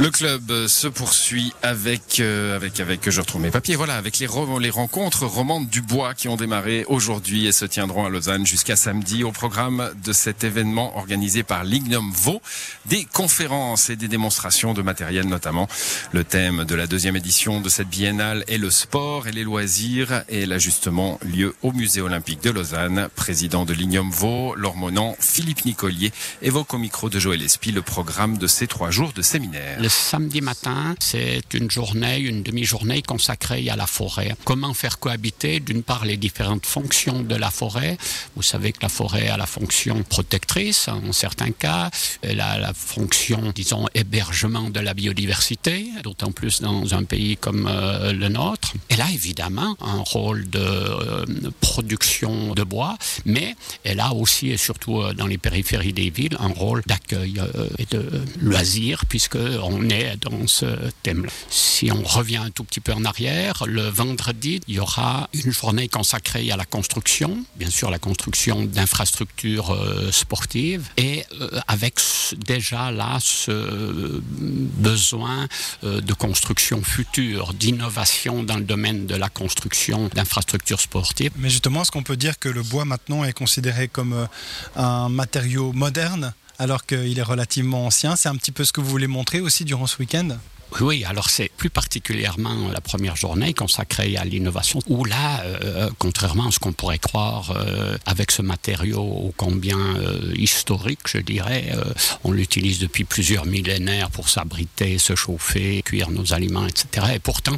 Le club se poursuit avec, euh, avec, avec, je retrouve mes papiers, voilà, avec les, rencontres romandes du bois qui ont démarré aujourd'hui et se tiendront à Lausanne jusqu'à samedi au programme de cet événement organisé par Lignum Vaux. Des conférences et des démonstrations de matériel notamment. Le thème de la deuxième édition de cette biennale est le sport et les loisirs et elle a justement lieu au musée olympique de Lausanne. Président de Lignum Vaux, l'hormonant Philippe Nicolier évoque au micro de Joël Espy le programme de ces trois jours de séminaire. Samedi matin, c'est une journée, une demi-journée consacrée à la forêt. Comment faire cohabiter, d'une part, les différentes fonctions de la forêt. Vous savez que la forêt a la fonction protectrice, en certains cas. Elle a la fonction, disons, hébergement de la biodiversité, d'autant plus dans un pays comme euh, le nôtre. Elle a évidemment un rôle de euh, production de bois, mais elle a aussi, et surtout euh, dans les périphéries des villes, un rôle d'accueil et de loisir, puisque on est dans ce thème-là. Si on revient un tout petit peu en arrière, le vendredi, il y aura une journée consacrée à la construction, bien sûr la construction d'infrastructures euh, sportives, et euh, avec déjà là ce besoin euh, de construction future, d'innovation dans le domaine de la construction d'infrastructures sportives. Mais justement, est-ce qu'on peut dire que le bois maintenant est considéré comme un matériau moderne? Alors qu'il est relativement ancien C'est un petit peu ce que vous voulez montrer aussi durant ce week-end? Oui, alors c'est plus particulièrement la première journée consacrée à l'innovation, où là, euh, contrairement à ce qu'on pourrait croire, euh, avec ce matériau ô combien euh, historique, je dirais, euh, on l'utilise depuis plusieurs millénaires pour s'abriter, se chauffer, cuire nos aliments, etc. Et pourtant,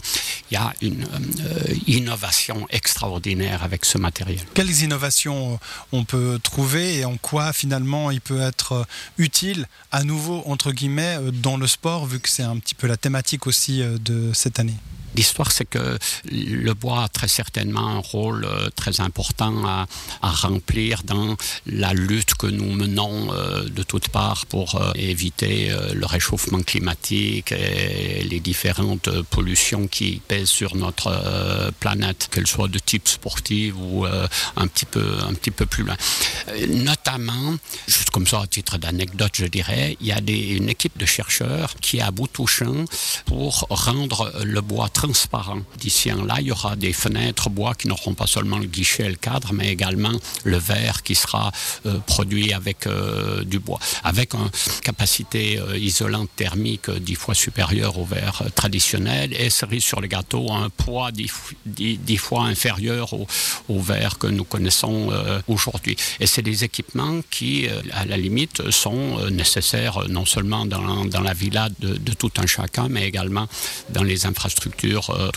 il y a une euh, innovation extraordinaire avec ce matériel. Quelles innovations on peut trouver et en quoi finalement il peut être euh, utile à nouveau, entre guillemets, euh, dans le sport, vu que c'est un petit peu la thématique aussi euh, de cette année L'histoire, c'est que le bois a très certainement un rôle euh, très important à, remplir dans la lutte que nous menons euh, de toutes parts pour euh, éviter le réchauffement climatique et les différentes pollutions qui pèsent sur notre planète, qu'elles soient de type sportif ou un, petit peu, un petit peu plus loin. Notamment, juste comme ça à titre d'anecdote, je dirais, il y a une équipe de chercheurs qui est à bout touchant pour rendre le bois transparent. D'ici en là, il y aura des fenêtres bois qui n'auront pas seulement le guichet et le cadre, mais également le verre qui sera euh, produit avec euh, du bois, avec une capacité euh, isolante thermique dix fois supérieure au verre traditionnel et cerise sur le gâteau, un poids dix, dix- dix fois inférieur au, au verre que nous connaissons aujourd'hui. Et c'est des équipements qui, à la limite, sont nécessaires non seulement dans, dans la villa de, de tout un chacun, mais également dans les infrastructures euh.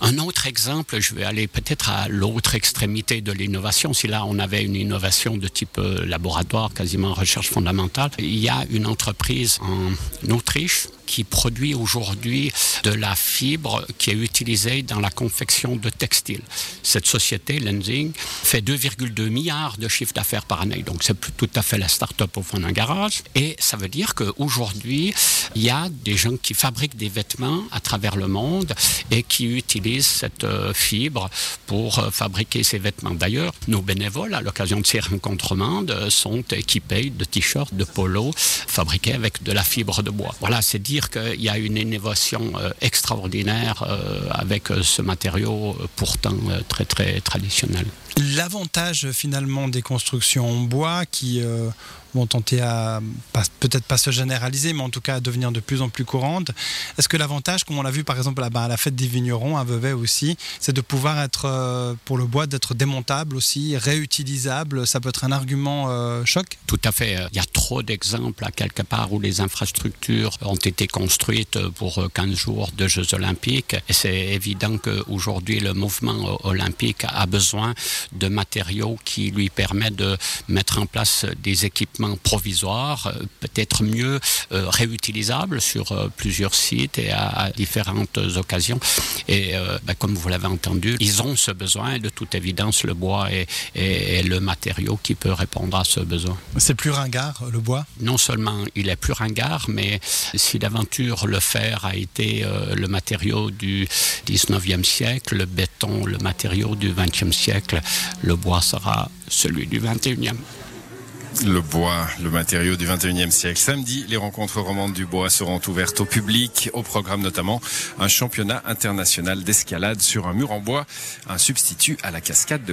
Un autre exemple, je vais aller peut-être à l'autre extrémité de l'innovation. Si là, on avait une innovation de type euh, laboratoire, quasiment recherche fondamentale, il y a une entreprise en Autriche qui produit aujourd'hui de la fibre qui est utilisée dans la confection de textiles. Cette société, Lenzing, fait 2,2 milliards de chiffre d'affaires par année. Donc, c'est tout à fait la start-up au fond d'un garage. Et ça veut dire qu'aujourd'hui, il y a des gens qui fabriquent des vêtements à travers le monde et qui utilisent cette euh, fibre pour euh, fabriquer ces vêtements. D'ailleurs, nos bénévoles, à l'occasion de ces rencontres mondes, euh, sont équipés de t-shirts, de polos fabriqués avec de la fibre de bois. Voilà, c'est dire qu'il y a une innovation extraordinaire avec ce matériau pourtant très très traditionnel. L'avantage finalement des constructions en bois qui vont tenter à peut-être pas se généraliser, mais en tout cas à devenir de plus en plus courantes. Est-ce que l'avantage, comme on l'a vu par exemple à la fête des vignerons à Vevey aussi, c'est de pouvoir être euh, pour le bois d'être démontable aussi, réutilisable? Ça peut être un argument euh, choc? Tout à fait. Il y a trop d'exemples à quelque part où les infrastructures ont été construites pour 15 jours de Jeux olympiques. C'est évident qu'aujourd'hui, le mouvement olympique a besoin de matériaux qui lui permettent de mettre en place des équipements provisoires, euh, peut-être mieux euh, réutilisables sur euh, plusieurs sites et à, à différentes occasions. Et ben, comme vous l'avez entendu, ils ont ce besoin. Et de toute évidence, le bois est, est- est le matériau qui peut répondre à ce besoin. C'est plus ringard le bois? Non seulement il est plus ringard, mais si d'aventure le fer a été euh, le matériau du 19e siècle, le béton le matériau du 20e siècle, le bois sera celui du 21e. Le bois, le matériau du 21e siècle. Samedi, les rencontres romandes du bois seront ouvertes au public, au programme notamment un championnat international d'escalade sur un mur en bois, un substitut à la cascade de